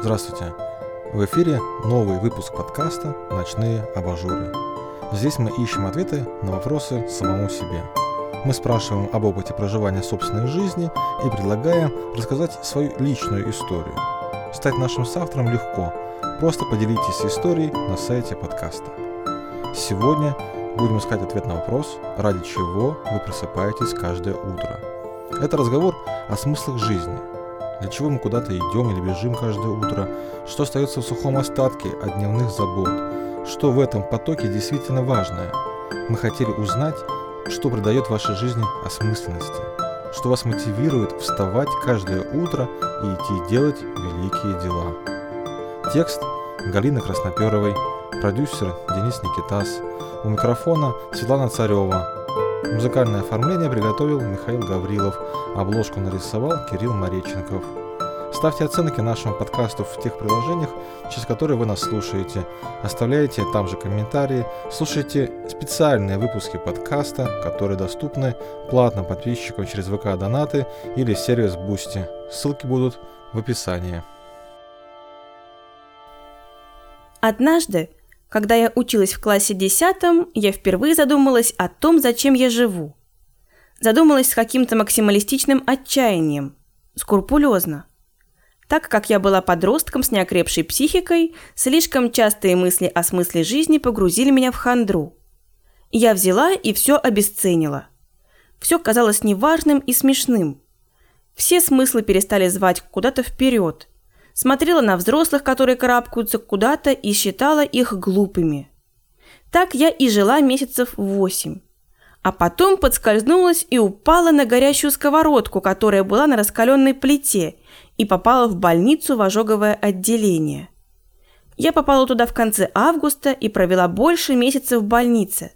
Здравствуйте! В эфире новый выпуск подкаста «Ночные абажуры». Здесь мы ищем ответы на вопросы самому себе. Мы спрашиваем об опыте проживания собственной жизни и предлагаем рассказать свою личную историю. Стать нашим соавтором легко. Просто поделитесь историей на сайте подкаста. Сегодня будем искать ответ на вопрос, ради чего вы просыпаетесь каждое утро. Это разговор о смыслах жизни – для чего мы куда-то идем или бежим каждое утро? Что остается в сухом остатке от дневных забот? Что в этом потоке действительно важное? Мы хотели узнать, что придает вашей жизни осмысленности, что вас мотивирует вставать каждое утро и идти делать великие дела. Текст Галины Красноперовой, продюсер Денис Никитас, у микрофона Светлана Царева. Музыкальное оформление приготовил Михаил Гаврилов, обложку нарисовал Кирилл Мареченков. Ставьте оценки нашему подкасту в тех приложениях, через которые вы нас слушаете. Оставляйте там же комментарии. Слушайте специальные выпуски подкаста, которые доступны платным подписчикам через ВК Донаты или сервис Boosty. Ссылки будут в описании. Однажды когда я училась в классе десятом, я впервые задумалась о том, зачем я живу. Задумалась с каким-то максималистичным отчаянием, скрупулезно. Так как я была подростком с неокрепшей психикой, слишком частые мысли о смысле жизни погрузили меня в хандру. Я взяла и все обесценила. Все казалось неважным и смешным. Все смыслы перестали звать куда-то вперед – смотрела на взрослых, которые карабкаются куда-то и считала их глупыми. Так я и жила месяцев восемь. А потом подскользнулась и упала на горящую сковородку, которая была на раскаленной плите, и попала в больницу в ожоговое отделение. Я попала туда в конце августа и провела больше месяца в больнице.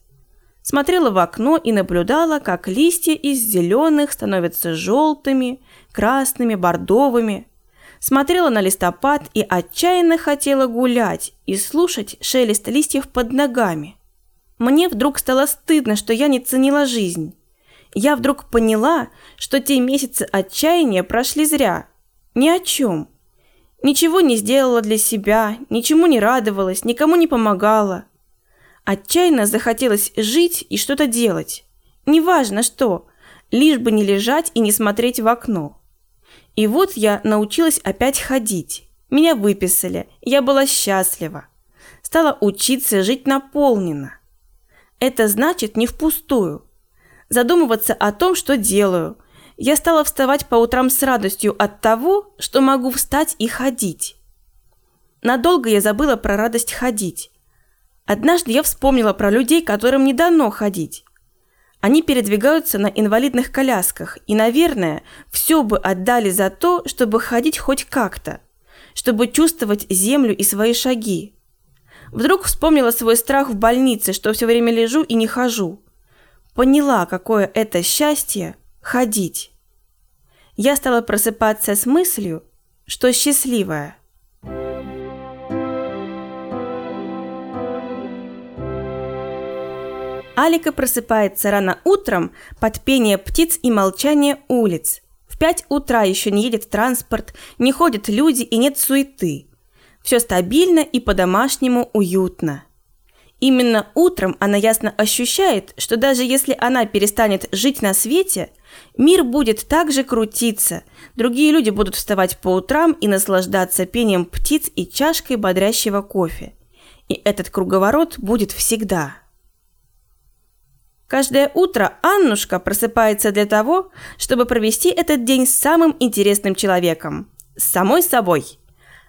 Смотрела в окно и наблюдала, как листья из зеленых становятся желтыми, красными, бордовыми – смотрела на листопад и отчаянно хотела гулять и слушать шелест листьев под ногами. Мне вдруг стало стыдно, что я не ценила жизнь. Я вдруг поняла, что те месяцы отчаяния прошли зря. Ни о чем. Ничего не сделала для себя, ничему не радовалась, никому не помогала. Отчаянно захотелось жить и что-то делать. Неважно что, лишь бы не лежать и не смотреть в окно. И вот я научилась опять ходить. Меня выписали, я была счастлива. Стала учиться жить наполненно. Это значит не впустую. Задумываться о том, что делаю. Я стала вставать по утрам с радостью от того, что могу встать и ходить. Надолго я забыла про радость ходить. Однажды я вспомнила про людей, которым не дано ходить. Они передвигаются на инвалидных колясках и, наверное, все бы отдали за то, чтобы ходить хоть как-то, чтобы чувствовать землю и свои шаги. Вдруг вспомнила свой страх в больнице, что все время лежу и не хожу. Поняла, какое это счастье – ходить. Я стала просыпаться с мыслью, что счастливая – Алика просыпается рано утром под пение птиц и молчание улиц. В пять утра еще не едет транспорт, не ходят люди и нет суеты. Все стабильно и по-домашнему уютно. Именно утром она ясно ощущает, что даже если она перестанет жить на свете, мир будет так же крутиться, другие люди будут вставать по утрам и наслаждаться пением птиц и чашкой бодрящего кофе. И этот круговорот будет всегда. Каждое утро Аннушка просыпается для того, чтобы провести этот день с самым интересным человеком – с самой собой.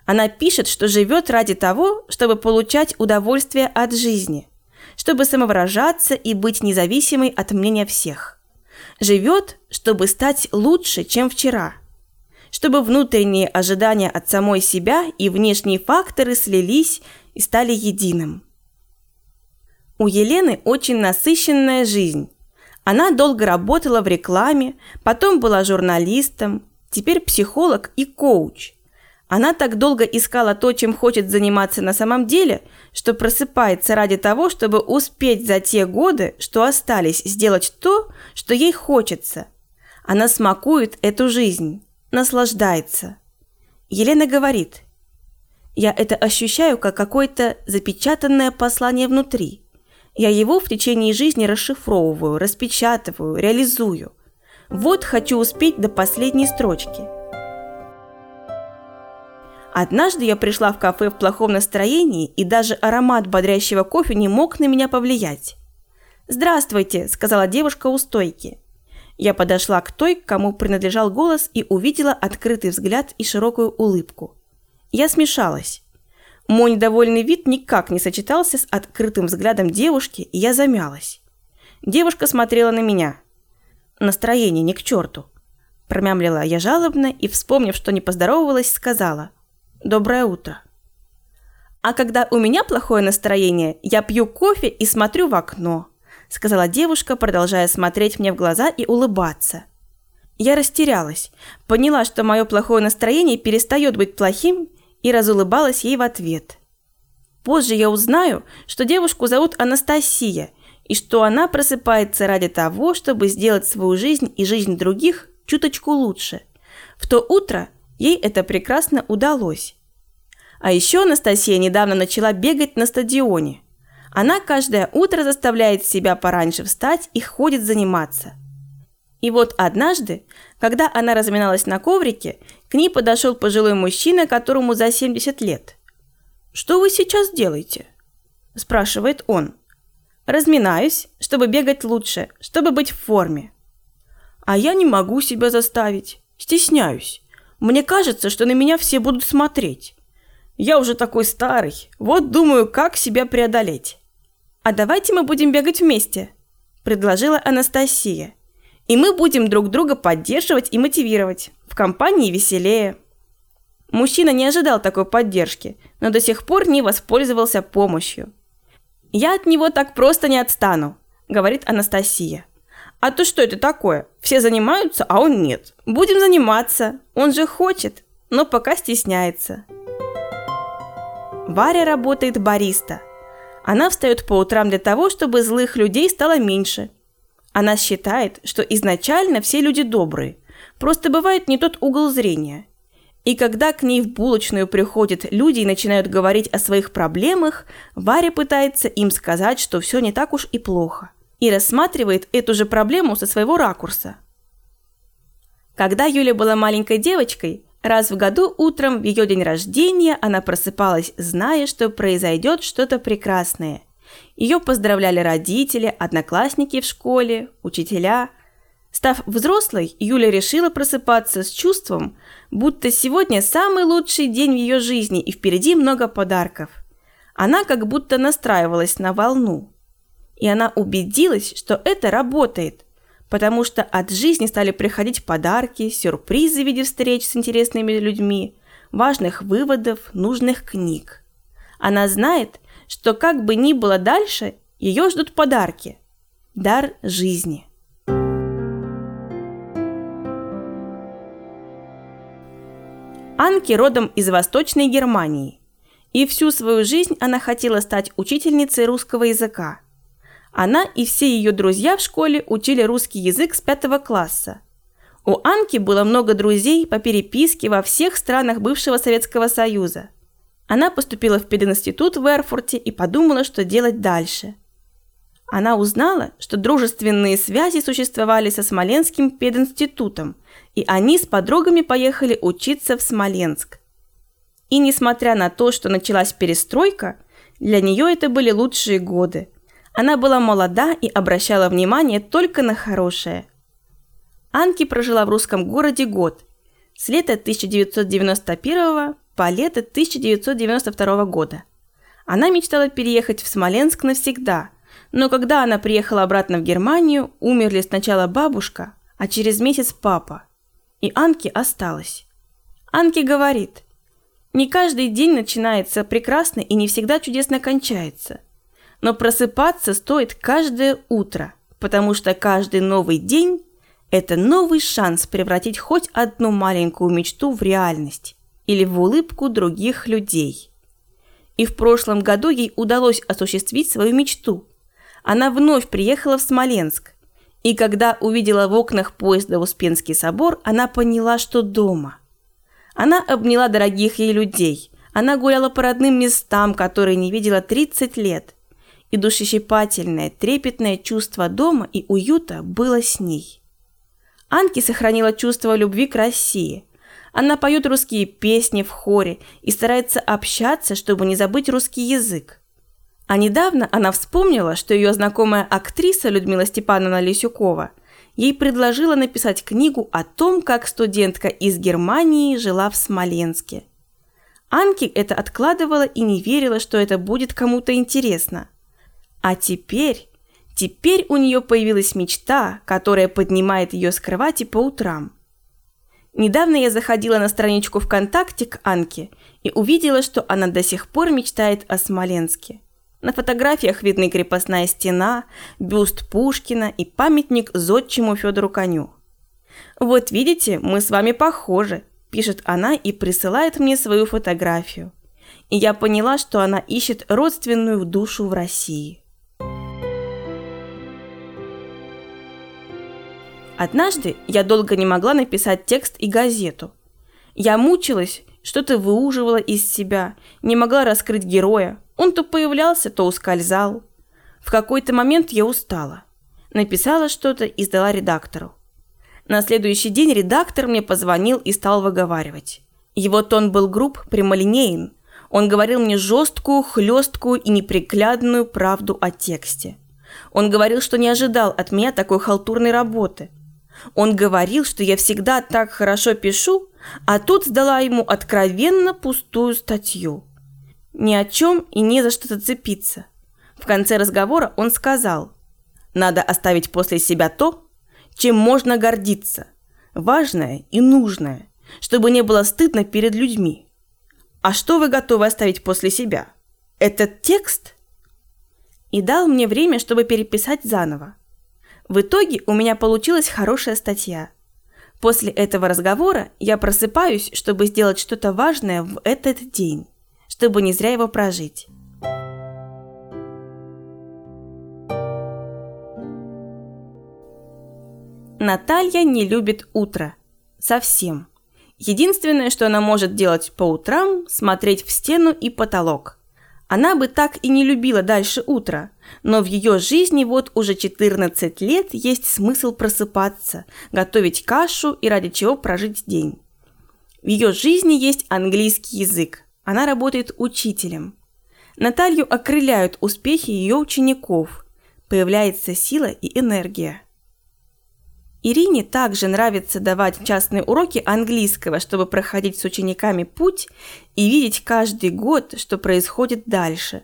Она пишет, что живет ради того, чтобы получать удовольствие от жизни, чтобы самовыражаться и быть независимой от мнения всех. Живет, чтобы стать лучше, чем вчера, чтобы внутренние ожидания от самой себя и внешние факторы слились и стали единым. У Елены очень насыщенная жизнь. Она долго работала в рекламе, потом была журналистом, теперь психолог и коуч. Она так долго искала то, чем хочет заниматься на самом деле, что просыпается ради того, чтобы успеть за те годы, что остались, сделать то, что ей хочется. Она смакует эту жизнь, наслаждается. Елена говорит, Я это ощущаю как какое-то запечатанное послание внутри. Я его в течение жизни расшифровываю, распечатываю, реализую. Вот хочу успеть до последней строчки. Однажды я пришла в кафе в плохом настроении, и даже аромат бодрящего кофе не мог на меня повлиять. «Здравствуйте», – сказала девушка у стойки. Я подошла к той, кому принадлежал голос, и увидела открытый взгляд и широкую улыбку. Я смешалась. Мой недовольный вид никак не сочетался с открытым взглядом девушки, и я замялась. Девушка смотрела на меня. Настроение не к черту. Промямлила я жалобно и, вспомнив, что не поздоровалась, сказала «Доброе утро». А когда у меня плохое настроение, я пью кофе и смотрю в окно, сказала девушка, продолжая смотреть мне в глаза и улыбаться. Я растерялась, поняла, что мое плохое настроение перестает быть плохим и разулыбалась ей в ответ. Позже я узнаю, что девушку зовут Анастасия и что она просыпается ради того, чтобы сделать свою жизнь и жизнь других чуточку лучше. В то утро ей это прекрасно удалось. А еще Анастасия недавно начала бегать на стадионе. Она каждое утро заставляет себя пораньше встать и ходит заниматься. И вот однажды, когда она разминалась на коврике, к ней подошел пожилой мужчина, которому за 70 лет. «Что вы сейчас делаете?» – спрашивает он. «Разминаюсь, чтобы бегать лучше, чтобы быть в форме». «А я не могу себя заставить. Стесняюсь. Мне кажется, что на меня все будут смотреть. Я уже такой старый. Вот думаю, как себя преодолеть». «А давайте мы будем бегать вместе», – предложила Анастасия. И мы будем друг друга поддерживать и мотивировать. В компании веселее. Мужчина не ожидал такой поддержки, но до сих пор не воспользовался помощью. «Я от него так просто не отстану», – говорит Анастасия. «А то что это такое? Все занимаются, а он нет. Будем заниматься. Он же хочет, но пока стесняется». Варя работает бариста. Она встает по утрам для того, чтобы злых людей стало меньше – она считает, что изначально все люди добрые, просто бывает не тот угол зрения. И когда к ней в булочную приходят люди и начинают говорить о своих проблемах, Варя пытается им сказать, что все не так уж и плохо, и рассматривает эту же проблему со своего ракурса. Когда Юля была маленькой девочкой, раз в году утром в ее день рождения она просыпалась, зная, что произойдет что-то прекрасное – ее поздравляли родители, одноклассники в школе, учителя. Став взрослой, Юля решила просыпаться с чувством, будто сегодня самый лучший день в ее жизни и впереди много подарков. Она как будто настраивалась на волну. И она убедилась, что это работает, потому что от жизни стали приходить подарки, сюрпризы в виде встреч с интересными людьми, важных выводов, нужных книг. Она знает, что как бы ни было дальше, ее ждут подарки. Дар жизни. Анки родом из Восточной Германии. И всю свою жизнь она хотела стать учительницей русского языка. Она и все ее друзья в школе учили русский язык с пятого класса. У Анки было много друзей по переписке во всех странах бывшего Советского Союза – она поступила в пединститут в Эрфурте и подумала, что делать дальше. Она узнала, что дружественные связи существовали со Смоленским пединститутом, и они с подругами поехали учиться в Смоленск. И несмотря на то, что началась перестройка, для нее это были лучшие годы. Она была молода и обращала внимание только на хорошее. Анки прожила в русском городе год, с лета 1991 по лето 1992 года. Она мечтала переехать в Смоленск навсегда, но когда она приехала обратно в Германию, умерли сначала бабушка, а через месяц папа. И Анки осталась. Анки говорит, не каждый день начинается прекрасно и не всегда чудесно кончается. Но просыпаться стоит каждое утро, потому что каждый новый день – это новый шанс превратить хоть одну маленькую мечту в реальность или в улыбку других людей. И в прошлом году ей удалось осуществить свою мечту. Она вновь приехала в Смоленск. И когда увидела в окнах поезда Успенский собор, она поняла, что дома. Она обняла дорогих ей людей, Она гуляла по родным местам, которые не видела 30 лет. И душещипательное, трепетное чувство дома и уюта было с ней. Анки сохранила чувство любви к России. Она поет русские песни в хоре и старается общаться, чтобы не забыть русский язык. А недавно она вспомнила, что ее знакомая актриса Людмила Степановна Лисюкова ей предложила написать книгу о том, как студентка из Германии жила в Смоленске. Анки это откладывала и не верила, что это будет кому-то интересно. А теперь, теперь у нее появилась мечта, которая поднимает ее с кровати по утрам. Недавно я заходила на страничку ВКонтакте к Анке и увидела, что она до сих пор мечтает о Смоленске. На фотографиях видны крепостная стена, бюст Пушкина и памятник зодчему Федору Коню. «Вот видите, мы с вами похожи», – пишет она и присылает мне свою фотографию. И я поняла, что она ищет родственную душу в России. Однажды я долго не могла написать текст и газету. Я мучилась, что-то выуживала из себя, не могла раскрыть героя, он то появлялся, то ускользал. В какой-то момент я устала. Написала что-то и сдала редактору. На следующий день редактор мне позвонил и стал выговаривать. Его тон был груб, прямолинеен. Он говорил мне жесткую, хлесткую и неприглядную правду о тексте. Он говорил, что не ожидал от меня такой халтурной работы. Он говорил, что я всегда так хорошо пишу, а тут сдала ему откровенно пустую статью. Ни о чем и не за что зацепиться. В конце разговора он сказал, «Надо оставить после себя то, чем можно гордиться, важное и нужное, чтобы не было стыдно перед людьми. А что вы готовы оставить после себя? Этот текст?» И дал мне время, чтобы переписать заново. В итоге у меня получилась хорошая статья. После этого разговора я просыпаюсь, чтобы сделать что-то важное в этот день чтобы не зря его прожить. Наталья не любит утро. Совсем. Единственное, что она может делать по утрам – смотреть в стену и потолок. Она бы так и не любила дальше утра, но в ее жизни вот уже 14 лет есть смысл просыпаться, готовить кашу и ради чего прожить день. В ее жизни есть английский язык, она работает учителем. Наталью окрыляют успехи ее учеников. Появляется сила и энергия. Ирине также нравится давать частные уроки английского, чтобы проходить с учениками путь и видеть каждый год, что происходит дальше.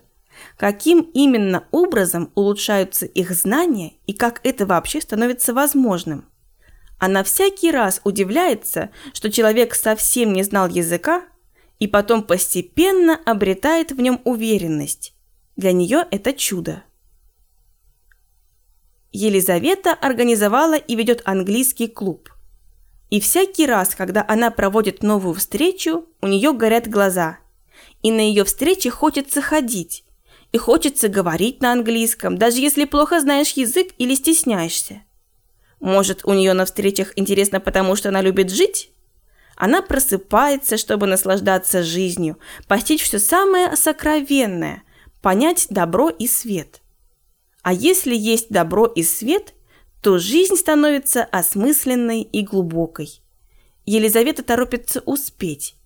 Каким именно образом улучшаются их знания и как это вообще становится возможным. Она всякий раз удивляется, что человек совсем не знал языка, и потом постепенно обретает в нем уверенность. Для нее это чудо. Елизавета организовала и ведет английский клуб. И всякий раз, когда она проводит новую встречу, у нее горят глаза. И на ее встречи хочется ходить. И хочется говорить на английском, даже если плохо знаешь язык или стесняешься. Может, у нее на встречах интересно, потому что она любит жить? Она просыпается, чтобы наслаждаться жизнью, постичь все самое сокровенное, понять добро и свет. А если есть добро и свет, то жизнь становится осмысленной и глубокой. Елизавета торопится успеть.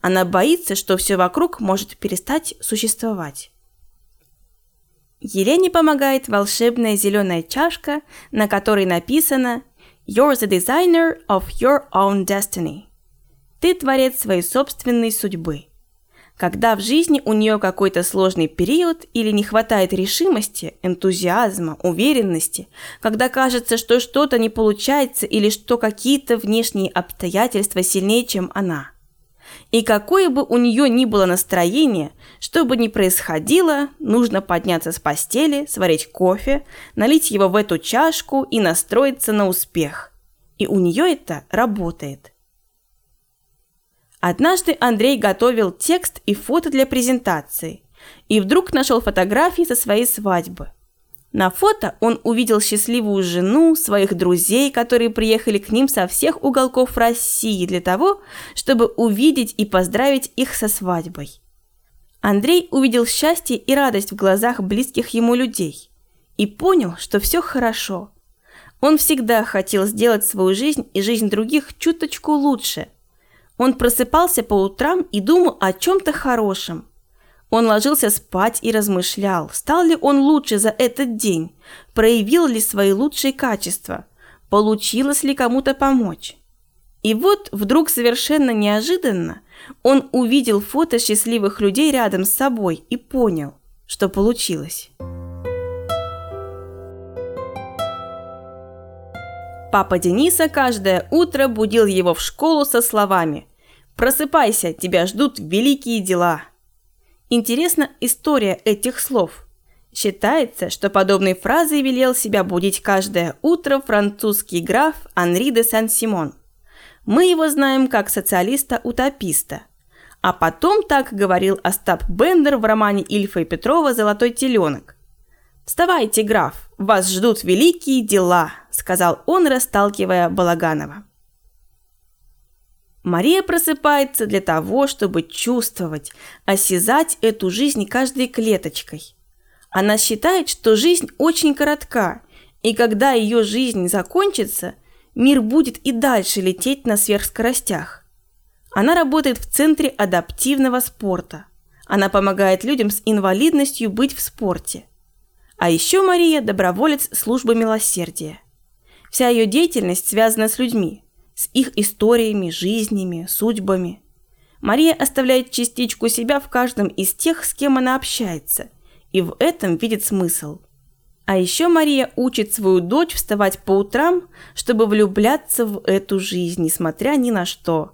Она боится, что все вокруг может перестать существовать. Елене помогает волшебная зеленая чашка, на которой написано «You're the designer of your own destiny». Ты творец своей собственной судьбы. Когда в жизни у нее какой-то сложный период или не хватает решимости, энтузиазма, уверенности, когда кажется, что что-то не получается или что какие-то внешние обстоятельства сильнее, чем она. И какое бы у нее ни было настроение, что бы ни происходило, нужно подняться с постели, сварить кофе, налить его в эту чашку и настроиться на успех. И у нее это работает. Однажды Андрей готовил текст и фото для презентации и вдруг нашел фотографии со своей свадьбы. На фото он увидел счастливую жену, своих друзей, которые приехали к ним со всех уголков России для того, чтобы увидеть и поздравить их со свадьбой. Андрей увидел счастье и радость в глазах близких ему людей и понял, что все хорошо. Он всегда хотел сделать свою жизнь и жизнь других чуточку лучше. Он просыпался по утрам и думал о чем-то хорошем. Он ложился спать и размышлял, стал ли он лучше за этот день, проявил ли свои лучшие качества, получилось ли кому-то помочь. И вот вдруг совершенно неожиданно он увидел фото счастливых людей рядом с собой и понял, что получилось. Папа Дениса каждое утро будил его в школу со словами «Просыпайся, тебя ждут великие дела». Интересна история этих слов. Считается, что подобной фразой велел себя будить каждое утро французский граф Анри де Сан-Симон – мы его знаем как социалиста-утописта. А потом так говорил Остап Бендер в романе Ильфа и Петрова «Золотой теленок». «Вставайте, граф, вас ждут великие дела», – сказал он, расталкивая Балаганова. Мария просыпается для того, чтобы чувствовать, осязать эту жизнь каждой клеточкой. Она считает, что жизнь очень коротка, и когда ее жизнь закончится, мир будет и дальше лететь на сверхскоростях. Она работает в Центре адаптивного спорта. Она помогает людям с инвалидностью быть в спорте. А еще Мария – доброволец службы милосердия. Вся ее деятельность связана с людьми, с их историями, жизнями, судьбами. Мария оставляет частичку себя в каждом из тех, с кем она общается, и в этом видит смысл – а еще Мария учит свою дочь вставать по утрам, чтобы влюбляться в эту жизнь, несмотря ни на что.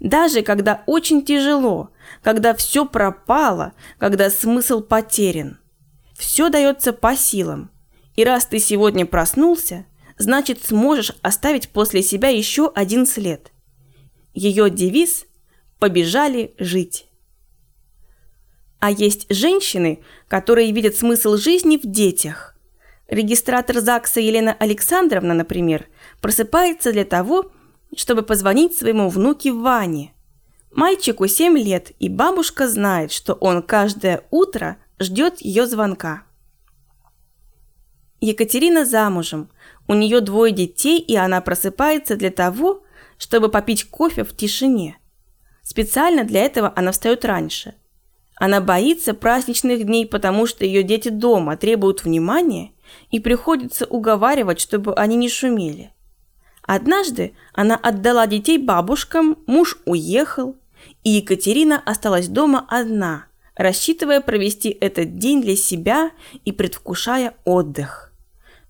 Даже когда очень тяжело, когда все пропало, когда смысл потерян. Все дается по силам. И раз ты сегодня проснулся, значит сможешь оставить после себя еще один след. Ее девиз «Побежали жить». А есть женщины, которые видят смысл жизни в детях – Регистратор ЗАГСа Елена Александровна, например, просыпается для того, чтобы позвонить своему внуке Ване. Мальчику 7 лет, и бабушка знает, что он каждое утро ждет ее звонка. Екатерина замужем. У нее двое детей, и она просыпается для того, чтобы попить кофе в тишине. Специально для этого она встает раньше. Она боится праздничных дней, потому что ее дети дома требуют внимания и приходится уговаривать, чтобы они не шумели. Однажды она отдала детей бабушкам, муж уехал, и Екатерина осталась дома одна, рассчитывая провести этот день для себя и предвкушая отдых.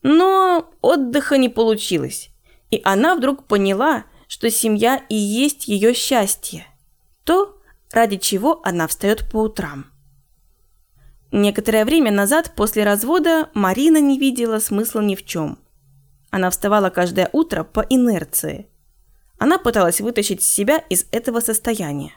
Но отдыха не получилось, и она вдруг поняла, что семья и есть ее счастье, то, ради чего она встает по утрам. Некоторое время назад, после развода, Марина не видела смысла ни в чем. Она вставала каждое утро по инерции. Она пыталась вытащить себя из этого состояния.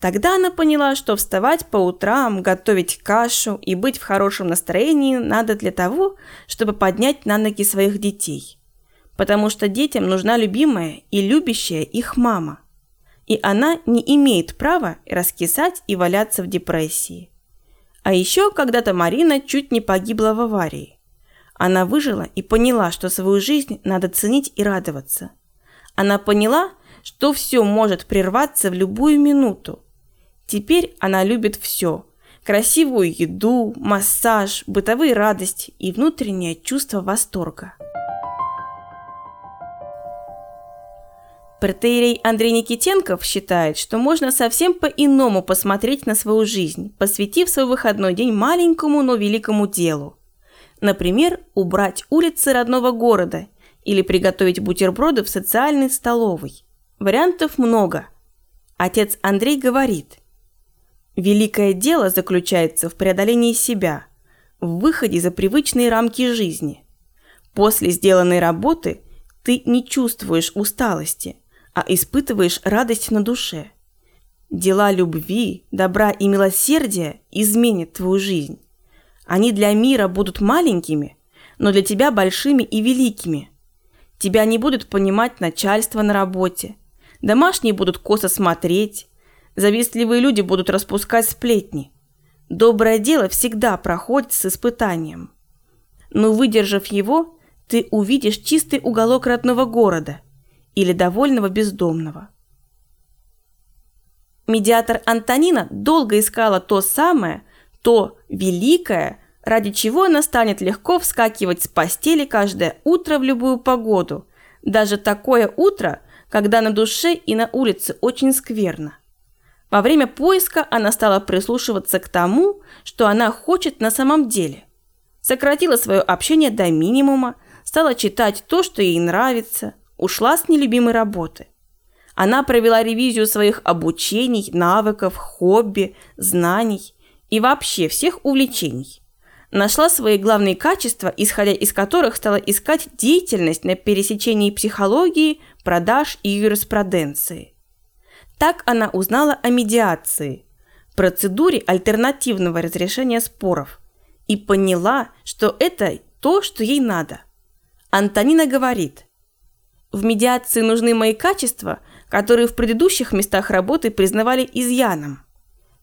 Тогда она поняла, что вставать по утрам, готовить кашу и быть в хорошем настроении надо для того, чтобы поднять на ноги своих детей. Потому что детям нужна любимая и любящая их мама. И она не имеет права раскисать и валяться в депрессии. А еще когда-то Марина чуть не погибла в аварии. Она выжила и поняла, что свою жизнь надо ценить и радоваться. Она поняла, что все может прерваться в любую минуту. Теперь она любит все. Красивую еду, массаж, бытовые радости и внутреннее чувство восторга. Протеерей Андрей Никитенков считает, что можно совсем по-иному посмотреть на свою жизнь, посвятив свой выходной день маленькому, но великому делу. Например, убрать улицы родного города или приготовить бутерброды в социальной столовой. Вариантов много. Отец Андрей говорит, «Великое дело заключается в преодолении себя, в выходе за привычные рамки жизни. После сделанной работы ты не чувствуешь усталости – а испытываешь радость на душе. Дела любви, добра и милосердия изменят твою жизнь. Они для мира будут маленькими, но для тебя большими и великими. Тебя не будут понимать начальство на работе. Домашние будут косо смотреть. Завистливые люди будут распускать сплетни. Доброе дело всегда проходит с испытанием. Но выдержав его, ты увидишь чистый уголок родного города или довольного бездомного. Медиатор Антонина долго искала то самое, то великое, ради чего она станет легко вскакивать с постели каждое утро в любую погоду, даже такое утро, когда на душе и на улице очень скверно. Во время поиска она стала прислушиваться к тому, что она хочет на самом деле. Сократила свое общение до минимума, стала читать то, что ей нравится, ушла с нелюбимой работы. Она провела ревизию своих обучений, навыков, хобби, знаний и вообще всех увлечений. Нашла свои главные качества, исходя из которых стала искать деятельность на пересечении психологии, продаж и юриспруденции. Так она узнала о медиации, процедуре альтернативного разрешения споров, и поняла, что это то, что ей надо. Антонина говорит, в медиации нужны мои качества, которые в предыдущих местах работы признавали изъяном.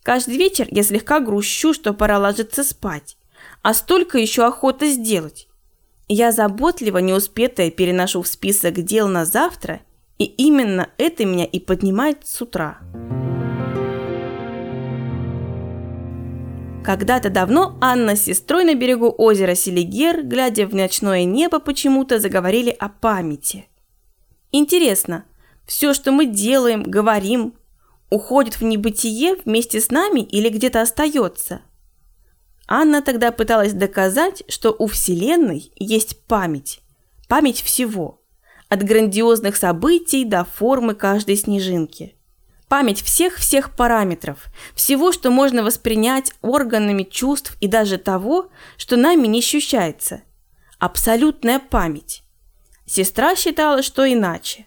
Каждый вечер я слегка грущу, что пора ложиться спать, а столько еще охота сделать. Я заботливо неуспетое переношу в список дел на завтра, и именно это меня и поднимает с утра. Когда-то давно Анна с сестрой на берегу озера Селигер, глядя в ночное небо, почему-то заговорили о памяти. Интересно, все, что мы делаем, говорим, уходит в небытие вместе с нами или где-то остается – Анна тогда пыталась доказать, что у Вселенной есть память. Память всего. От грандиозных событий до формы каждой снежинки. Память всех-всех параметров, всего, что можно воспринять органами чувств и даже того, что нами не ощущается. Абсолютная память. Сестра считала, что иначе.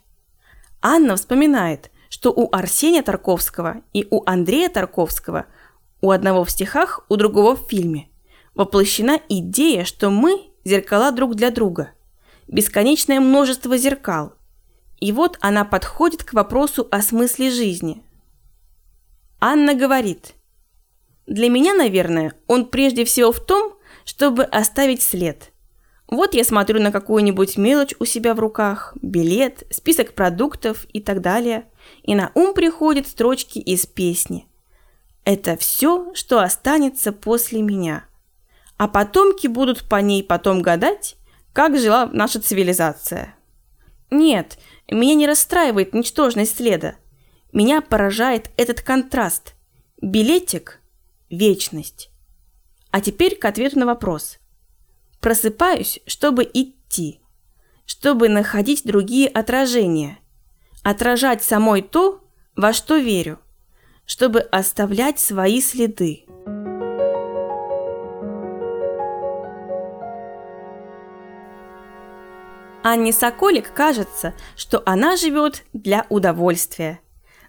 Анна вспоминает, что у Арсения Тарковского и у Андрея Тарковского – у одного в стихах, у другого в фильме. Воплощена идея, что мы – зеркала друг для друга. Бесконечное множество зеркал. И вот она подходит к вопросу о смысле жизни. Анна говорит, «Для меня, наверное, он прежде всего в том, чтобы оставить след. Вот я смотрю на какую-нибудь мелочь у себя в руках, билет, список продуктов и так далее, и на ум приходят строчки из песни – это все, что останется после меня. А потомки будут по ней потом гадать, как жила наша цивилизация. Нет, меня не расстраивает ничтожность следа. Меня поражает этот контраст. Билетик – вечность. А теперь к ответу на вопрос. Просыпаюсь, чтобы идти, чтобы находить другие отражения, отражать самой то, во что верю чтобы оставлять свои следы. Анне Соколик кажется, что она живет для удовольствия.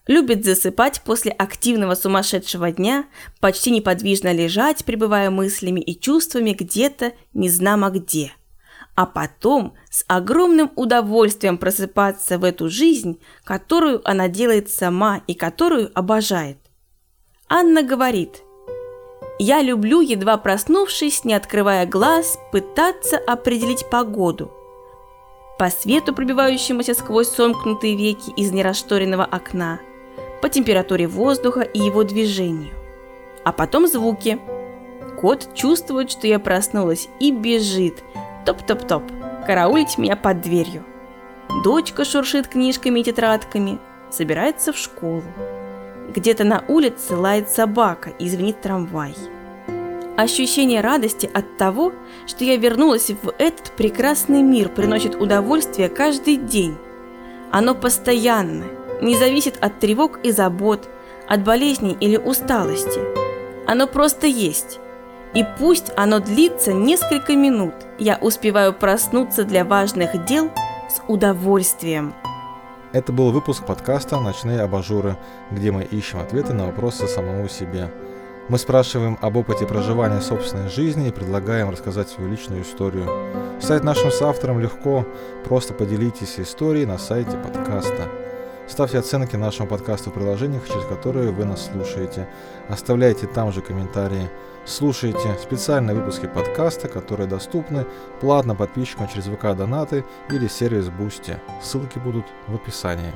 Любит засыпать после активного сумасшедшего дня, почти неподвижно лежать, пребывая мыслями и чувствами где-то незнамо где – а потом с огромным удовольствием просыпаться в эту жизнь, которую она делает сама и которую обожает. Анна говорит, «Я люблю, едва проснувшись, не открывая глаз, пытаться определить погоду. По свету, пробивающемуся сквозь сомкнутые веки из нерасторенного окна, по температуре воздуха и его движению. А потом звуки. Кот чувствует, что я проснулась и бежит – Топ-топ-топ, караулить меня под дверью. Дочка шуршит книжками и тетрадками, собирается в школу. Где-то на улице лает собака и звенит трамвай. Ощущение радости от того, что я вернулась в этот прекрасный мир, приносит удовольствие каждый день. Оно постоянно, не зависит от тревог и забот, от болезней или усталости. Оно просто есть, и пусть оно длится несколько минут, я успеваю проснуться для важных дел с удовольствием. Это был выпуск подкаста «Ночные абажуры», где мы ищем ответы на вопросы самому себе. Мы спрашиваем об опыте проживания собственной жизни и предлагаем рассказать свою личную историю. Стать нашим соавтором легко, просто поделитесь историей на сайте подкаста. Ставьте оценки нашему подкасту в приложениях, через которые вы нас слушаете. Оставляйте там же комментарии. Слушайте специальные выпуски подкаста, которые доступны платно подписчикам через ВК Донаты или сервис Boosty. Ссылки будут в описании.